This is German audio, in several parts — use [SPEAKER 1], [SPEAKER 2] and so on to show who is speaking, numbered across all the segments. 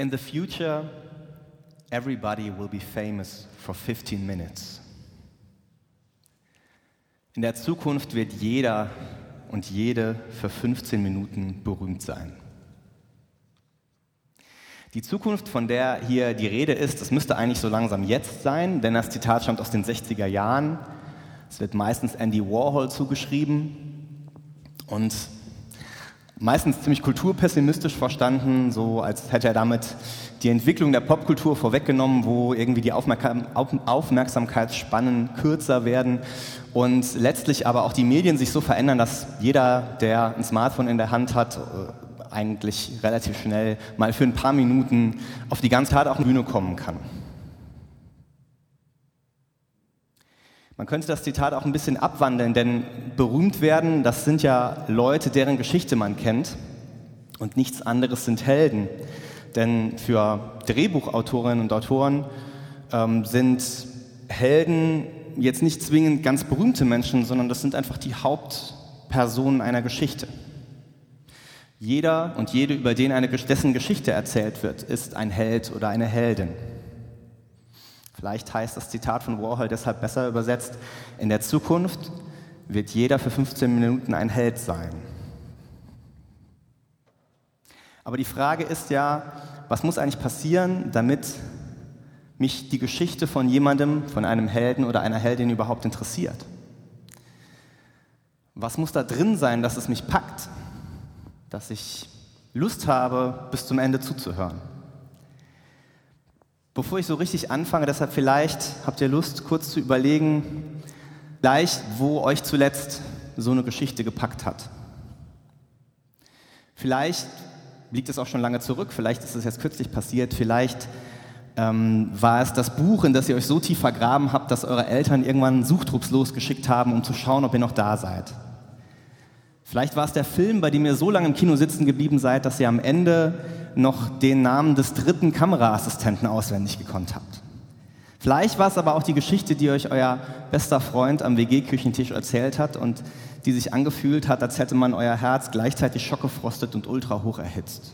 [SPEAKER 1] In the future, everybody will be famous for 15 minutes. In der Zukunft wird jeder und jede für 15 Minuten berühmt sein. Die Zukunft, von der hier die Rede ist, das müsste eigentlich so langsam jetzt sein, denn das Zitat stammt aus den 60er Jahren. Es wird meistens Andy Warhol zugeschrieben und meistens ziemlich kulturpessimistisch verstanden, so als hätte er damit die Entwicklung der Popkultur vorweggenommen, wo irgendwie die Aufmerksamkeitsspannen kürzer werden und letztlich aber auch die Medien sich so verändern, dass jeder, der ein Smartphone in der Hand hat, äh, eigentlich relativ schnell mal für ein paar Minuten auf die ganz hart auch Bühne kommen kann. Man könnte das Zitat auch ein bisschen abwandeln, denn berühmt werden, das sind ja Leute, deren Geschichte man kennt und nichts anderes sind Helden. Denn für Drehbuchautorinnen und Autoren ähm, sind Helden jetzt nicht zwingend ganz berühmte Menschen, sondern das sind einfach die Hauptpersonen einer Geschichte. Jeder und jede, über den eine, dessen Geschichte erzählt wird, ist ein Held oder eine Heldin. Vielleicht heißt das Zitat von Warhol deshalb besser übersetzt, in der Zukunft wird jeder für 15 Minuten ein Held sein. Aber die Frage ist ja, was muss eigentlich passieren, damit mich die Geschichte von jemandem, von einem Helden oder einer Heldin überhaupt interessiert? Was muss da drin sein, dass es mich packt, dass ich Lust habe, bis zum Ende zuzuhören? Bevor ich so richtig anfange, deshalb vielleicht habt ihr Lust, kurz zu überlegen, gleich, wo euch zuletzt so eine Geschichte gepackt hat. Vielleicht liegt es auch schon lange zurück, vielleicht ist es jetzt kürzlich passiert, vielleicht ähm, war es das Buch, in das ihr euch so tief vergraben habt, dass eure Eltern irgendwann Suchtrupps losgeschickt haben, um zu schauen, ob ihr noch da seid. Vielleicht war es der Film, bei dem ihr so lange im Kino sitzen geblieben seid, dass ihr am Ende noch den Namen des dritten Kameraassistenten auswendig gekonnt habt. Vielleicht war es aber auch die Geschichte, die euch euer bester Freund am WG-Küchentisch erzählt hat und die sich angefühlt hat, als hätte man euer Herz gleichzeitig schockgefrostet und ultra hoch erhitzt.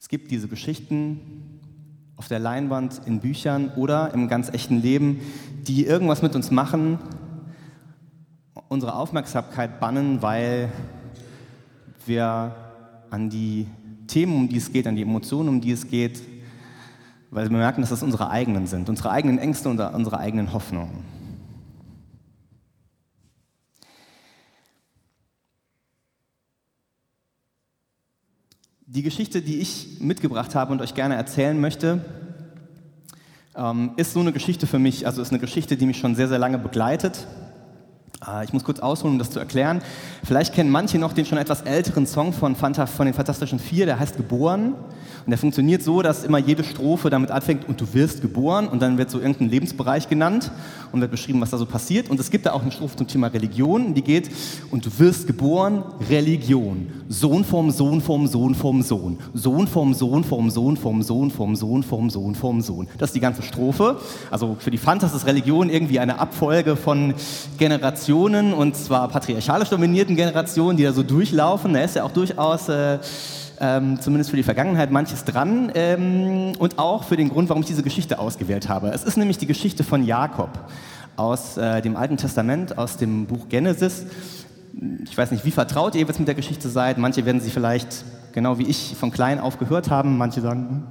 [SPEAKER 1] Es gibt diese Geschichten auf der Leinwand, in Büchern oder im ganz echten Leben, die irgendwas mit uns machen, unsere Aufmerksamkeit bannen, weil wir an die Themen, um die es geht, an die Emotionen, um die es geht, weil wir merken, dass das unsere eigenen sind, unsere eigenen Ängste und unsere eigenen Hoffnungen. Die Geschichte, die ich mitgebracht habe und euch gerne erzählen möchte, ähm, ist so eine Geschichte für mich, also ist eine Geschichte, die mich schon sehr, sehr lange begleitet. Ah, ich muss kurz ausholen, um das zu erklären. Vielleicht kennen manche noch den schon etwas älteren Song von, Fanta, von den Fantastischen Vier, der heißt Geboren. Und der funktioniert so, dass immer jede Strophe damit anfängt, und du wirst geboren, und dann wird so irgendein Lebensbereich genannt und wird beschrieben, was da so passiert. Und es gibt da auch eine Strophe zum Thema Religion, die geht, und du wirst geboren, Religion. Sohn vom Sohn vom Sohn vom Sohn. Sohn vom Sohn vom Sohn vom Sohn vom Sohn vom Sohn vom Sohn. Das ist die ganze Strophe. Also für die Fantas ist Religion irgendwie eine Abfolge von Generationen, und zwar patriarchalisch dominierten Generationen, die da so durchlaufen. Da ist ja auch durchaus... Äh, ähm, zumindest für die Vergangenheit, manches dran ähm, und auch für den Grund, warum ich diese Geschichte ausgewählt habe. Es ist nämlich die Geschichte von Jakob aus äh, dem Alten Testament, aus dem Buch Genesis. Ich weiß nicht, wie vertraut ihr jetzt mit der Geschichte seid. Manche werden sie vielleicht, genau wie ich, von klein auf gehört haben. Manche sagen, hm,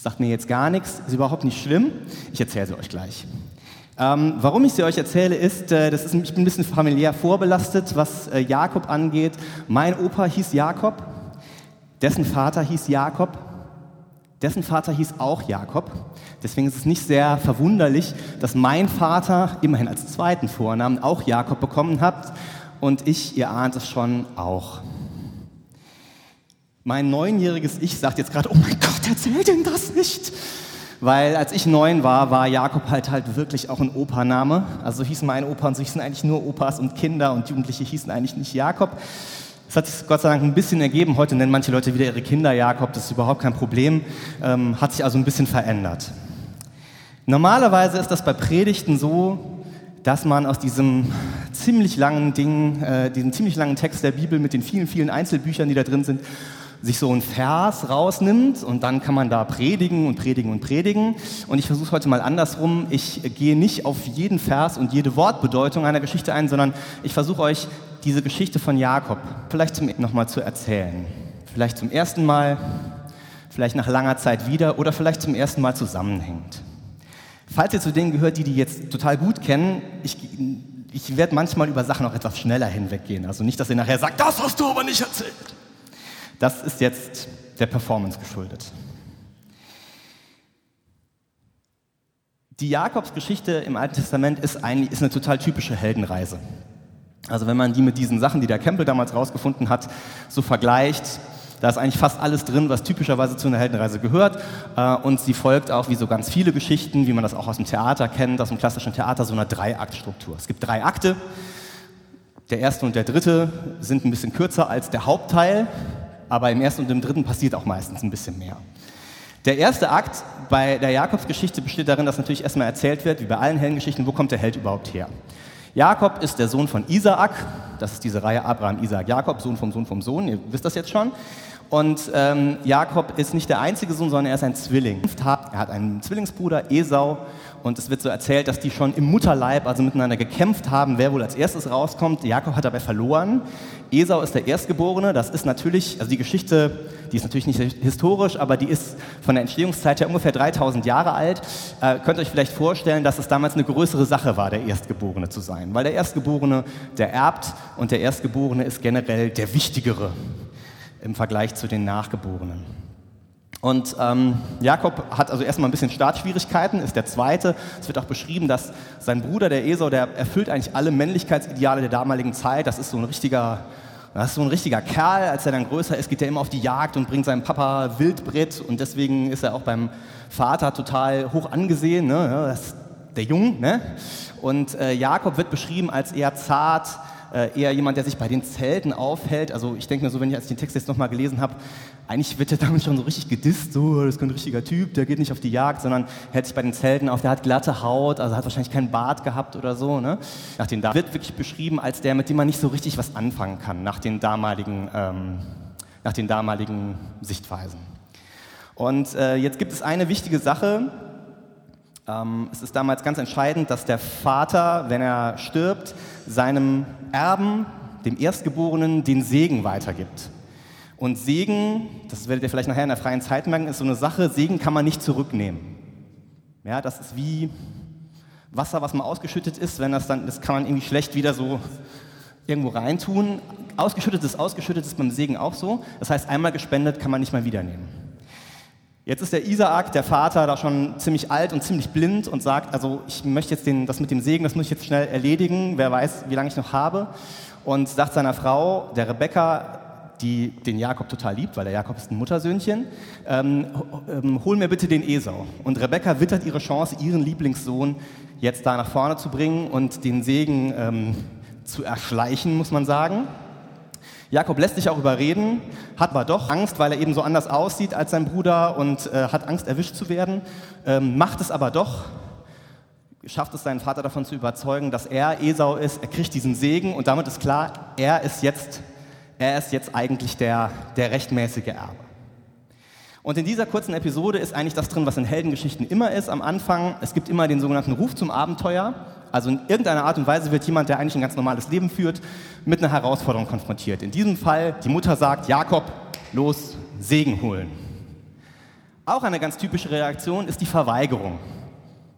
[SPEAKER 1] sagt mir jetzt gar nichts, ist überhaupt nicht schlimm. Ich erzähle sie euch gleich. Ähm, warum ich sie euch erzähle, ist, äh, das ist, ich bin ein bisschen familiär vorbelastet, was äh, Jakob angeht. Mein Opa hieß Jakob. Dessen Vater hieß Jakob, dessen Vater hieß auch Jakob. Deswegen ist es nicht sehr verwunderlich, dass mein Vater immerhin als zweiten Vornamen auch Jakob bekommen hat und ich, ihr ahnt es schon, auch. Mein neunjähriges Ich sagt jetzt gerade, oh mein Gott, erzähl denn das nicht. Weil als ich neun war, war Jakob halt halt wirklich auch ein Opaname. Also hieß mein Opa und so hießen eigentlich nur Opas und Kinder und Jugendliche hießen eigentlich nicht Jakob. Es hat sich Gott sei Dank ein bisschen ergeben. Heute nennen manche Leute wieder ihre Kinder Jakob, das ist überhaupt kein Problem. Ähm, hat sich also ein bisschen verändert. Normalerweise ist das bei Predigten so, dass man aus diesem ziemlich langen Ding, äh, diesen ziemlich langen Text der Bibel mit den vielen, vielen Einzelbüchern, die da drin sind, sich so einen Vers rausnimmt und dann kann man da predigen und predigen und predigen. Und ich versuche heute mal andersrum. Ich gehe nicht auf jeden Vers und jede Wortbedeutung einer Geschichte ein, sondern ich versuche euch diese Geschichte von Jakob vielleicht nochmal zu erzählen. Vielleicht zum ersten Mal, vielleicht nach langer Zeit wieder oder vielleicht zum ersten Mal zusammenhängt. Falls ihr zu denen gehört, die die jetzt total gut kennen, ich, ich werde manchmal über Sachen auch etwas schneller hinweggehen. Also nicht, dass ihr nachher sagt, das hast du aber nicht erzählt. Das ist jetzt der Performance geschuldet. Die Jakobsgeschichte im Alten Testament ist, eigentlich, ist eine total typische Heldenreise. Also wenn man die mit diesen Sachen, die der Campbell damals rausgefunden hat, so vergleicht, da ist eigentlich fast alles drin, was typischerweise zu einer Heldenreise gehört. Äh, und sie folgt auch, wie so ganz viele Geschichten, wie man das auch aus dem Theater kennt, aus dem klassischen Theater, so einer Dreiaktstruktur. Es gibt drei Akte. Der erste und der dritte sind ein bisschen kürzer als der Hauptteil aber im ersten und im dritten passiert auch meistens ein bisschen mehr. Der erste Akt bei der Jakobsgeschichte besteht darin, dass natürlich erstmal erzählt wird, wie bei allen Heldengeschichten, wo kommt der Held überhaupt her. Jakob ist der Sohn von Isaak, das ist diese Reihe Abraham, Isaak, Jakob, Sohn vom Sohn vom Sohn, ihr wisst das jetzt schon. Und ähm, Jakob ist nicht der einzige Sohn, sondern er ist ein Zwilling. Er hat einen Zwillingsbruder, Esau, und es wird so erzählt, dass die schon im Mutterleib, also miteinander gekämpft haben, wer wohl als erstes rauskommt. Jakob hat dabei verloren. Esau ist der Erstgeborene. Das ist natürlich, also die Geschichte, die ist natürlich nicht historisch, aber die ist von der Entstehungszeit her ungefähr 3000 Jahre alt. Äh, könnt euch vielleicht vorstellen, dass es damals eine größere Sache war, der Erstgeborene zu sein. Weil der Erstgeborene, der erbt und der Erstgeborene ist generell der Wichtigere im Vergleich zu den Nachgeborenen. Und ähm, Jakob hat also erstmal ein bisschen Startschwierigkeiten, ist der Zweite. Es wird auch beschrieben, dass sein Bruder, der Esau, der erfüllt eigentlich alle Männlichkeitsideale der damaligen Zeit. Das ist so ein richtiger, das ist so ein richtiger Kerl. Als er dann größer ist, geht er immer auf die Jagd und bringt seinem Papa Wildbrett. Und deswegen ist er auch beim Vater total hoch angesehen. Ne? Das ist der Jung. Ne? Und äh, Jakob wird beschrieben als eher zart, äh, eher jemand, der sich bei den Zelten aufhält. Also ich denke mir so, wenn ich als den Text jetzt nochmal gelesen habe, eigentlich wird er damit schon so richtig gedisst, so, das ist kein richtiger Typ, der geht nicht auf die Jagd, sondern hält sich bei den Zelten auf, der hat glatte Haut, also hat wahrscheinlich keinen Bart gehabt oder so. Ne? Nach den, wird wirklich beschrieben als der, mit dem man nicht so richtig was anfangen kann, nach den damaligen, ähm, nach den damaligen Sichtweisen. Und äh, jetzt gibt es eine wichtige Sache, es ist damals ganz entscheidend, dass der Vater, wenn er stirbt, seinem Erben, dem Erstgeborenen, den Segen weitergibt. Und Segen, das werdet ihr vielleicht nachher in der freien Zeit merken, ist so eine Sache, Segen kann man nicht zurücknehmen. Ja, das ist wie Wasser, was mal ausgeschüttet ist, wenn das dann, das kann man irgendwie schlecht wieder so irgendwo reintun. Ausgeschüttet ist ausgeschüttet ist beim Segen auch so. Das heißt, einmal gespendet kann man nicht mehr wiedernehmen. Jetzt ist der Isaak, der Vater, da schon ziemlich alt und ziemlich blind und sagt, also ich möchte jetzt den, das mit dem Segen, das muss ich jetzt schnell erledigen, wer weiß, wie lange ich noch habe. Und sagt seiner Frau, der Rebecca, die den Jakob total liebt, weil der Jakob ist ein Muttersöhnchen, ähm, ähm, hol mir bitte den Esau. Und Rebecca wittert ihre Chance, ihren Lieblingssohn jetzt da nach vorne zu bringen und den Segen ähm, zu erschleichen, muss man sagen. Jakob lässt sich auch überreden, hat aber doch Angst, weil er eben so anders aussieht als sein Bruder und äh, hat Angst, erwischt zu werden, ähm, macht es aber doch, schafft es seinen Vater davon zu überzeugen, dass er Esau ist, er kriegt diesen Segen und damit ist klar, er ist jetzt, er ist jetzt eigentlich der, der rechtmäßige Erbe. Und in dieser kurzen Episode ist eigentlich das drin, was in Heldengeschichten immer ist am Anfang. Es gibt immer den sogenannten Ruf zum Abenteuer. Also in irgendeiner Art und Weise wird jemand, der eigentlich ein ganz normales Leben führt, mit einer Herausforderung konfrontiert. In diesem Fall, die Mutter sagt, Jakob, los, Segen holen. Auch eine ganz typische Reaktion ist die Verweigerung.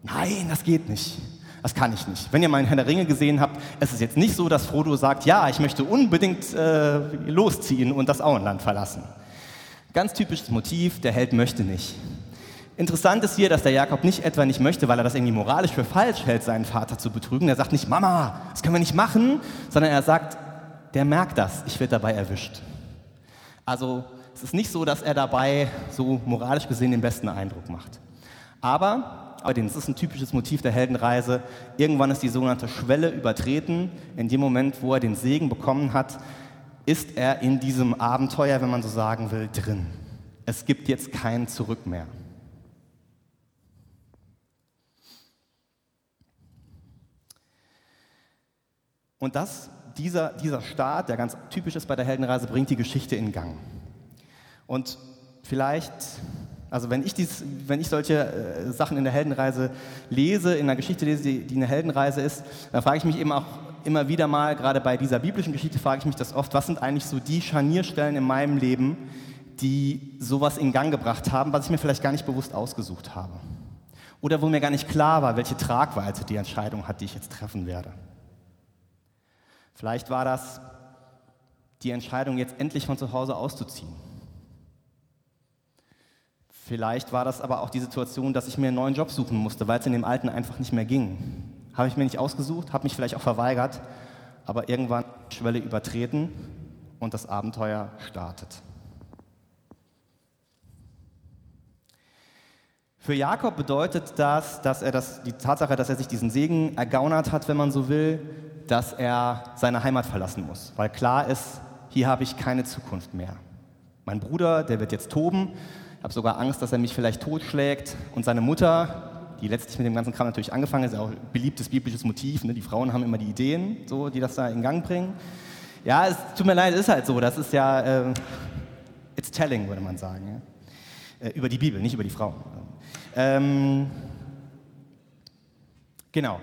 [SPEAKER 1] Nein, das geht nicht. Das kann ich nicht. Wenn ihr mal Herr der Ringe gesehen habt, es ist jetzt nicht so, dass Frodo sagt, ja, ich möchte unbedingt äh, losziehen und das Auenland verlassen. Ganz typisches Motiv, der Held möchte nicht. Interessant ist hier, dass der Jakob nicht etwa nicht möchte, weil er das irgendwie moralisch für falsch hält, seinen Vater zu betrügen. Er sagt nicht, Mama, das können wir nicht machen, sondern er sagt, der merkt das, ich werde dabei erwischt. Also es ist nicht so, dass er dabei so moralisch gesehen den besten Eindruck macht. Aber, aber das ist ein typisches Motiv der Heldenreise, irgendwann ist die sogenannte Schwelle übertreten. In dem Moment, wo er den Segen bekommen hat, ist er in diesem Abenteuer, wenn man so sagen will, drin. Es gibt jetzt kein Zurück mehr. Und das, dieser, dieser Start, der ganz typisch ist bei der Heldenreise, bringt die Geschichte in Gang. Und vielleicht, also wenn ich, dies, wenn ich solche äh, Sachen in der Heldenreise lese, in einer Geschichte lese, die, die eine Heldenreise ist, dann frage ich mich eben auch immer wieder mal, gerade bei dieser biblischen Geschichte, frage ich mich das oft, was sind eigentlich so die Scharnierstellen in meinem Leben, die sowas in Gang gebracht haben, was ich mir vielleicht gar nicht bewusst ausgesucht habe. Oder wo mir gar nicht klar war, welche Tragweite die Entscheidung hat, die ich jetzt treffen werde. Vielleicht war das die Entscheidung, jetzt endlich von zu Hause auszuziehen. Vielleicht war das aber auch die Situation, dass ich mir einen neuen Job suchen musste, weil es in dem alten einfach nicht mehr ging. Habe ich mir nicht ausgesucht, habe mich vielleicht auch verweigert, aber irgendwann Schwelle übertreten und das Abenteuer startet. Für Jakob bedeutet das, dass er das, die Tatsache, dass er sich diesen Segen ergaunert hat, wenn man so will, dass er seine Heimat verlassen muss. Weil klar ist, hier habe ich keine Zukunft mehr. Mein Bruder, der wird jetzt toben. Ich habe sogar Angst, dass er mich vielleicht totschlägt. Und seine Mutter, die letztlich mit dem ganzen Kram natürlich angefangen ist, ist auch ein beliebtes biblisches Motiv. Ne? Die Frauen haben immer die Ideen, so, die das da in Gang bringen. Ja, es tut mir leid, es ist halt so. Das ist ja, äh, it's telling, würde man sagen. Ja? Äh, über die Bibel, nicht über die Frauen. Ähm, genau.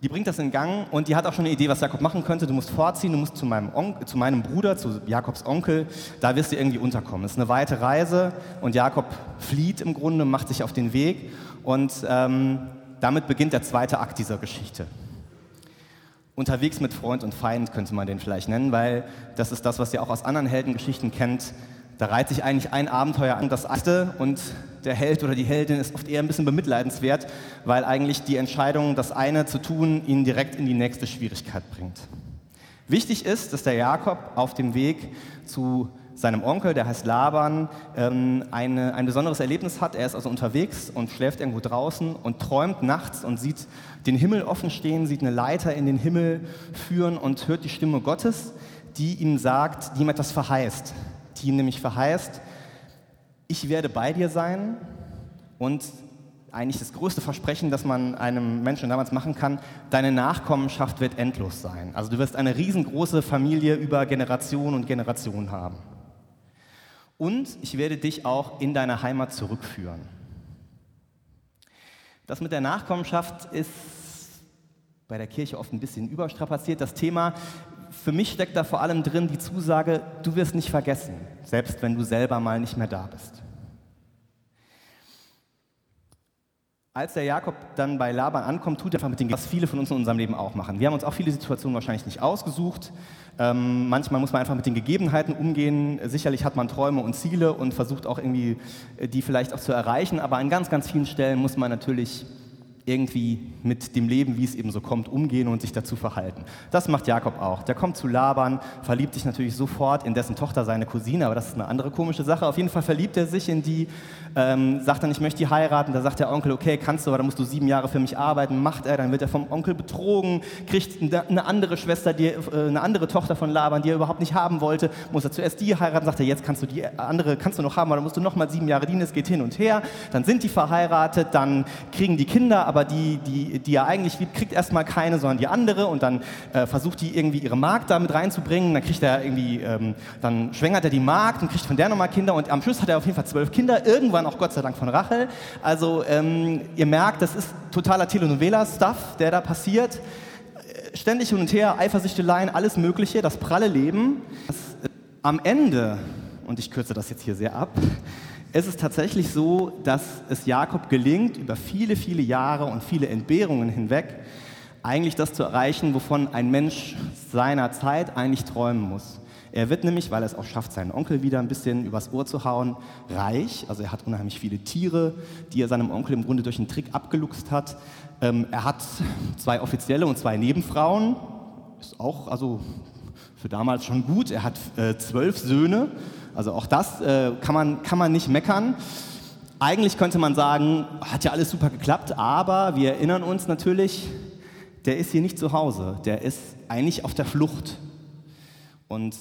[SPEAKER 1] Die bringt das in Gang und die hat auch schon eine Idee, was Jakob machen könnte. Du musst vorziehen, du musst zu meinem, Onkel, zu meinem Bruder, zu Jakobs Onkel, da wirst du irgendwie unterkommen. Es ist eine weite Reise und Jakob flieht im Grunde, macht sich auf den Weg und ähm, damit beginnt der zweite Akt dieser Geschichte. Unterwegs mit Freund und Feind könnte man den vielleicht nennen, weil das ist das, was ihr auch aus anderen Heldengeschichten kennt. Da reiht sich eigentlich ein Abenteuer an das achte und der Held oder die Heldin ist oft eher ein bisschen bemitleidenswert, weil eigentlich die Entscheidung, das eine zu tun, ihn direkt in die nächste Schwierigkeit bringt. Wichtig ist, dass der Jakob auf dem Weg zu seinem Onkel, der heißt Laban, ähm, eine, ein besonderes Erlebnis hat. Er ist also unterwegs und schläft irgendwo draußen und träumt nachts und sieht den Himmel offen stehen, sieht eine Leiter in den Himmel führen und hört die Stimme Gottes, die ihm sagt, die ihm etwas verheißt die nämlich verheißt, ich werde bei dir sein und eigentlich das größte Versprechen, das man einem Menschen damals machen kann, deine Nachkommenschaft wird endlos sein. Also du wirst eine riesengroße Familie über Generationen und Generationen haben. Und ich werde dich auch in deine Heimat zurückführen. Das mit der Nachkommenschaft ist bei der Kirche oft ein bisschen überstrapaziert. Das Thema für mich steckt da vor allem drin die Zusage, du wirst nicht vergessen, selbst wenn du selber mal nicht mehr da bist. Als der Jakob dann bei Laban ankommt, tut er einfach mit dem, was viele von uns in unserem Leben auch machen. Wir haben uns auch viele Situationen wahrscheinlich nicht ausgesucht. Ähm, manchmal muss man einfach mit den Gegebenheiten umgehen. Sicherlich hat man Träume und Ziele und versucht auch irgendwie, äh, die vielleicht auch zu erreichen. Aber an ganz, ganz vielen Stellen muss man natürlich irgendwie mit dem Leben, wie es eben so kommt, umgehen und sich dazu verhalten. Das macht Jakob auch. Der kommt zu Laban, verliebt sich natürlich sofort in dessen Tochter, seine Cousine, aber das ist eine andere komische Sache. Auf jeden Fall verliebt er sich in die, ähm, sagt dann, ich möchte die heiraten. Da sagt der Onkel, okay, kannst du, aber dann musst du sieben Jahre für mich arbeiten. Macht er, dann wird er vom Onkel betrogen, kriegt eine andere Schwester, die, äh, eine andere Tochter von Laban, die er überhaupt nicht haben wollte. Muss er zuerst die heiraten, sagt er, jetzt kannst du die andere, kannst du noch haben, aber dann musst du noch mal sieben Jahre dienen. Es geht hin und her. Dann sind die verheiratet, dann kriegen die Kinder, aber aber die, die, die er eigentlich liebt, kriegt erstmal keine, sondern die andere und dann äh, versucht die irgendwie ihre Magd da mit reinzubringen, dann kriegt er irgendwie, ähm, dann schwängert er die Magd und kriegt von der nochmal Kinder und am Schluss hat er auf jeden Fall zwölf Kinder, irgendwann auch Gott sei Dank von Rachel. Also ähm, ihr merkt, das ist totaler Telenovela-Stuff, der da passiert. Ständig hin und her, Eifersüchteleien, alles Mögliche, das pralle Leben. Das, äh, am Ende, und ich kürze das jetzt hier sehr ab, es ist tatsächlich so, dass es Jakob gelingt, über viele, viele Jahre und viele Entbehrungen hinweg, eigentlich das zu erreichen, wovon ein Mensch seiner Zeit eigentlich träumen muss. Er wird nämlich, weil er es auch schafft, seinen Onkel wieder ein bisschen übers Ohr zu hauen, reich. Also er hat unheimlich viele Tiere, die er seinem Onkel im Grunde durch einen Trick abgeluchst hat. Ähm, er hat zwei offizielle und zwei Nebenfrauen. Ist auch also für damals schon gut. Er hat äh, zwölf Söhne also auch das äh, kann, man, kann man nicht meckern. Eigentlich könnte man sagen, hat ja alles super geklappt, aber wir erinnern uns natürlich, der ist hier nicht zu Hause, der ist eigentlich auf der Flucht. Und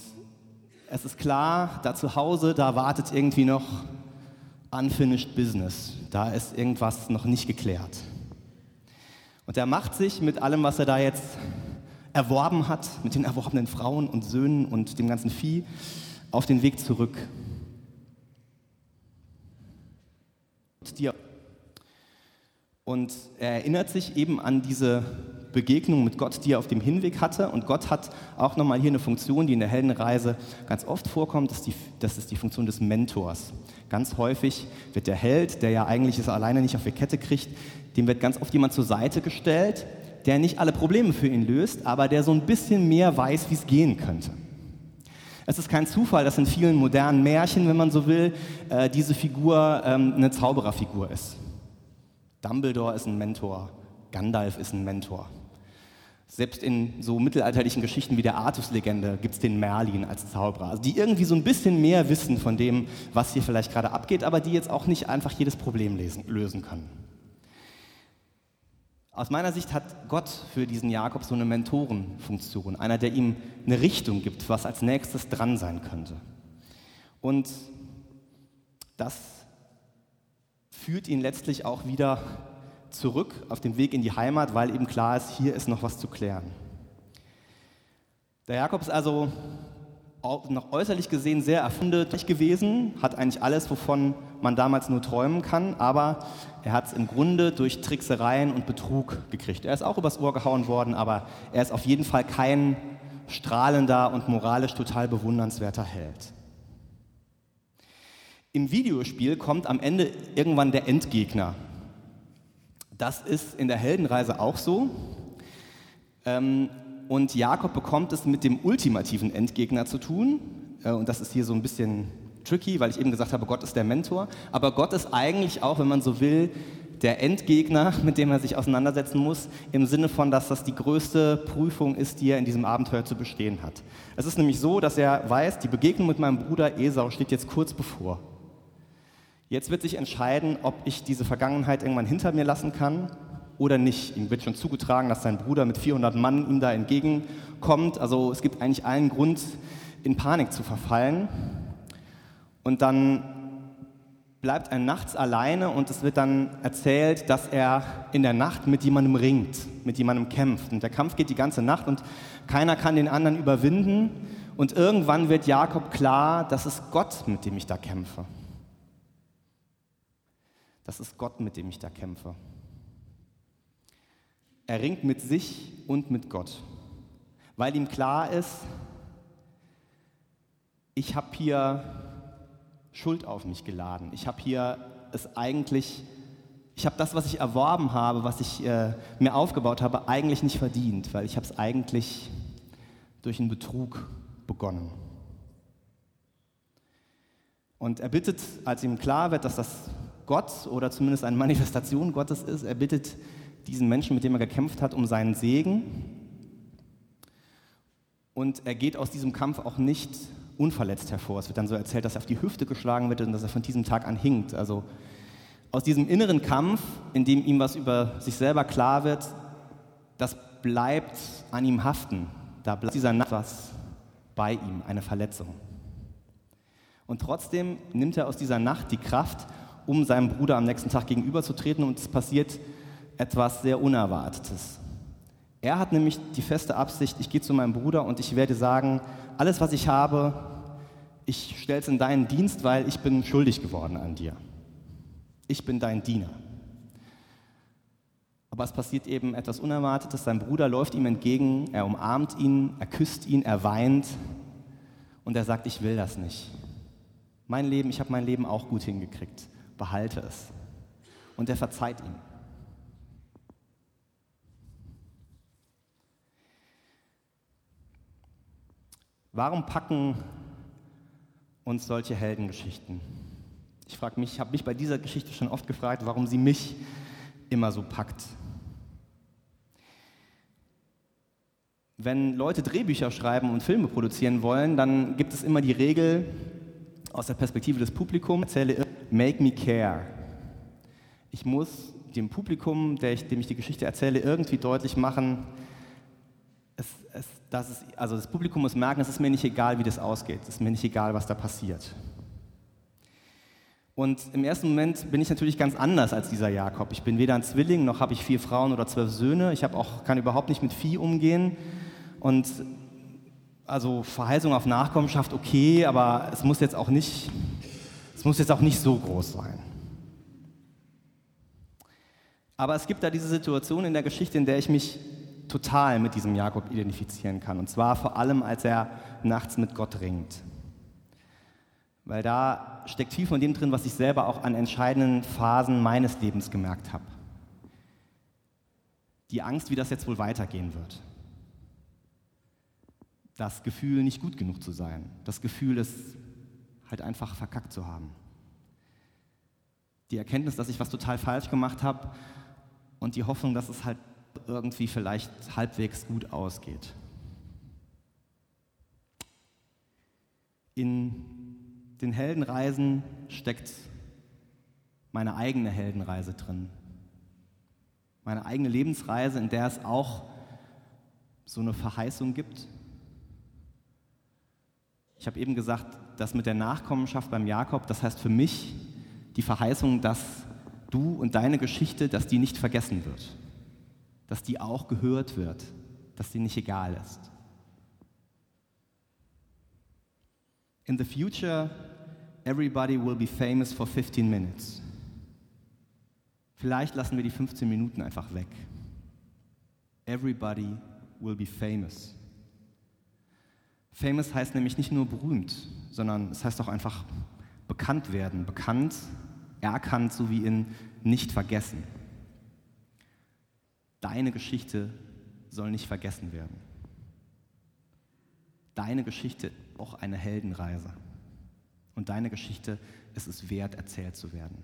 [SPEAKER 1] es ist klar, da zu Hause, da wartet irgendwie noch unfinished business. Da ist irgendwas noch nicht geklärt. Und er macht sich mit allem, was er da jetzt erworben hat, mit den erworbenen Frauen und Söhnen und dem ganzen Vieh, auf den Weg zurück. Und er erinnert sich eben an diese Begegnung mit Gott, die er auf dem Hinweg hatte. Und Gott hat auch nochmal hier eine Funktion, die in der Heldenreise ganz oft vorkommt. Das ist, die, das ist die Funktion des Mentors. Ganz häufig wird der Held, der ja eigentlich es alleine nicht auf die Kette kriegt, dem wird ganz oft jemand zur Seite gestellt, der nicht alle Probleme für ihn löst, aber der so ein bisschen mehr weiß, wie es gehen könnte. Es ist kein Zufall, dass in vielen modernen Märchen, wenn man so will, äh, diese Figur ähm, eine Zaubererfigur ist. Dumbledore ist ein Mentor, Gandalf ist ein Mentor. Selbst in so mittelalterlichen Geschichten wie der Artus-Legende gibt es den Merlin als Zauberer, also die irgendwie so ein bisschen mehr wissen von dem, was hier vielleicht gerade abgeht, aber die jetzt auch nicht einfach jedes Problem lesen, lösen können. Aus meiner Sicht hat Gott für diesen Jakob so eine Mentorenfunktion, einer, der ihm eine Richtung gibt, was als nächstes dran sein könnte. Und das führt ihn letztlich auch wieder zurück auf den Weg in die Heimat, weil eben klar ist, hier ist noch was zu klären. Der Jakob ist also noch äußerlich gesehen sehr erfundet gewesen, hat eigentlich alles, wovon man damals nur träumen kann, aber er hat es im Grunde durch Tricksereien und Betrug gekriegt. Er ist auch übers Ohr gehauen worden, aber er ist auf jeden Fall kein strahlender und moralisch total bewundernswerter Held. Im Videospiel kommt am Ende irgendwann der Endgegner das ist in der Heldenreise auch so. Ähm, und Jakob bekommt es mit dem ultimativen Endgegner zu tun. Äh, und das ist hier so ein bisschen tricky, weil ich eben gesagt habe, Gott ist der Mentor. Aber Gott ist eigentlich auch, wenn man so will, der Endgegner, mit dem er sich auseinandersetzen muss, im Sinne von, dass das die größte Prüfung ist, die er in diesem Abenteuer zu bestehen hat. Es ist nämlich so, dass er weiß, die Begegnung mit meinem Bruder Esau steht jetzt kurz bevor. Jetzt wird sich entscheiden, ob ich diese Vergangenheit irgendwann hinter mir lassen kann oder nicht. Ihm wird schon zugetragen, dass sein Bruder mit 400 Mann ihm da entgegenkommt. Also es gibt eigentlich allen Grund, in Panik zu verfallen. Und dann bleibt er nachts alleine und es wird dann erzählt, dass er in der Nacht mit jemandem ringt, mit jemandem kämpft. Und der Kampf geht die ganze Nacht und keiner kann den anderen überwinden. Und irgendwann wird Jakob klar, das ist Gott, mit dem ich da kämpfe. Das ist Gott, mit dem ich da kämpfe. Er ringt mit sich und mit Gott, weil ihm klar ist, ich habe hier Schuld auf mich geladen. Ich habe hier es eigentlich, ich habe das, was ich erworben habe, was ich äh, mir aufgebaut habe, eigentlich nicht verdient, weil ich habe es eigentlich durch einen Betrug begonnen. Und er bittet, als ihm klar wird, dass das Gott oder zumindest eine Manifestation Gottes ist. Er bittet diesen Menschen, mit dem er gekämpft hat, um seinen Segen. Und er geht aus diesem Kampf auch nicht unverletzt hervor. Es wird dann so erzählt, dass er auf die Hüfte geschlagen wird und dass er von diesem Tag an hinkt. Also aus diesem inneren Kampf, in dem ihm was über sich selber klar wird, das bleibt an ihm haften. Da bleibt dieser Nacht was bei ihm, eine Verletzung. Und trotzdem nimmt er aus dieser Nacht die Kraft, um seinem Bruder am nächsten Tag gegenüberzutreten und es passiert etwas sehr Unerwartetes. Er hat nämlich die feste Absicht, ich gehe zu meinem Bruder und ich werde sagen, alles, was ich habe, ich stelle es in deinen Dienst, weil ich bin schuldig geworden an dir. Ich bin dein Diener. Aber es passiert eben etwas Unerwartetes. Sein Bruder läuft ihm entgegen, er umarmt ihn, er küsst ihn, er weint und er sagt, ich will das nicht. Mein Leben, ich habe mein Leben auch gut hingekriegt behalte es. Und er verzeiht ihm. Warum packen uns solche Heldengeschichten? Ich frage mich, habe mich bei dieser Geschichte schon oft gefragt, warum sie mich immer so packt. Wenn Leute Drehbücher schreiben und Filme produzieren wollen, dann gibt es immer die Regel aus der Perspektive des Publikums, erzähle Make me care. Ich muss dem Publikum, dem ich die Geschichte erzähle, irgendwie deutlich machen, es, es, dass es, also das Publikum muss merken, es ist mir nicht egal, wie das ausgeht. Es ist mir nicht egal, was da passiert. Und im ersten Moment bin ich natürlich ganz anders als dieser Jakob. Ich bin weder ein Zwilling, noch habe ich vier Frauen oder zwölf Söhne. Ich auch, kann überhaupt nicht mit Vieh umgehen. Und also Verheißung auf Nachkommenschaft okay, aber es muss jetzt auch nicht, es muss jetzt auch nicht so groß sein. Aber es gibt da diese Situation in der Geschichte, in der ich mich total mit diesem Jakob identifizieren kann. Und zwar vor allem, als er nachts mit Gott ringt. Weil da steckt viel von dem drin, was ich selber auch an entscheidenden Phasen meines Lebens gemerkt habe. Die Angst, wie das jetzt wohl weitergehen wird. Das Gefühl, nicht gut genug zu sein. Das Gefühl, es halt einfach verkackt zu haben. Die Erkenntnis, dass ich was total falsch gemacht habe und die Hoffnung, dass es halt irgendwie vielleicht halbwegs gut ausgeht. In den Heldenreisen steckt meine eigene Heldenreise drin. Meine eigene Lebensreise, in der es auch so eine Verheißung gibt. Ich habe eben gesagt, das mit der Nachkommenschaft beim Jakob, das heißt für mich die Verheißung, dass du und deine Geschichte, dass die nicht vergessen wird dass die auch gehört wird, dass die nicht egal ist. In the future, everybody will be famous for 15 minutes. Vielleicht lassen wir die 15 Minuten einfach weg. Everybody will be famous. Famous heißt nämlich nicht nur berühmt, sondern es heißt auch einfach bekannt werden. Bekannt, erkannt sowie in nicht vergessen. Deine Geschichte soll nicht vergessen werden. Deine Geschichte auch eine Heldenreise. Und deine Geschichte ist es wert, erzählt zu werden.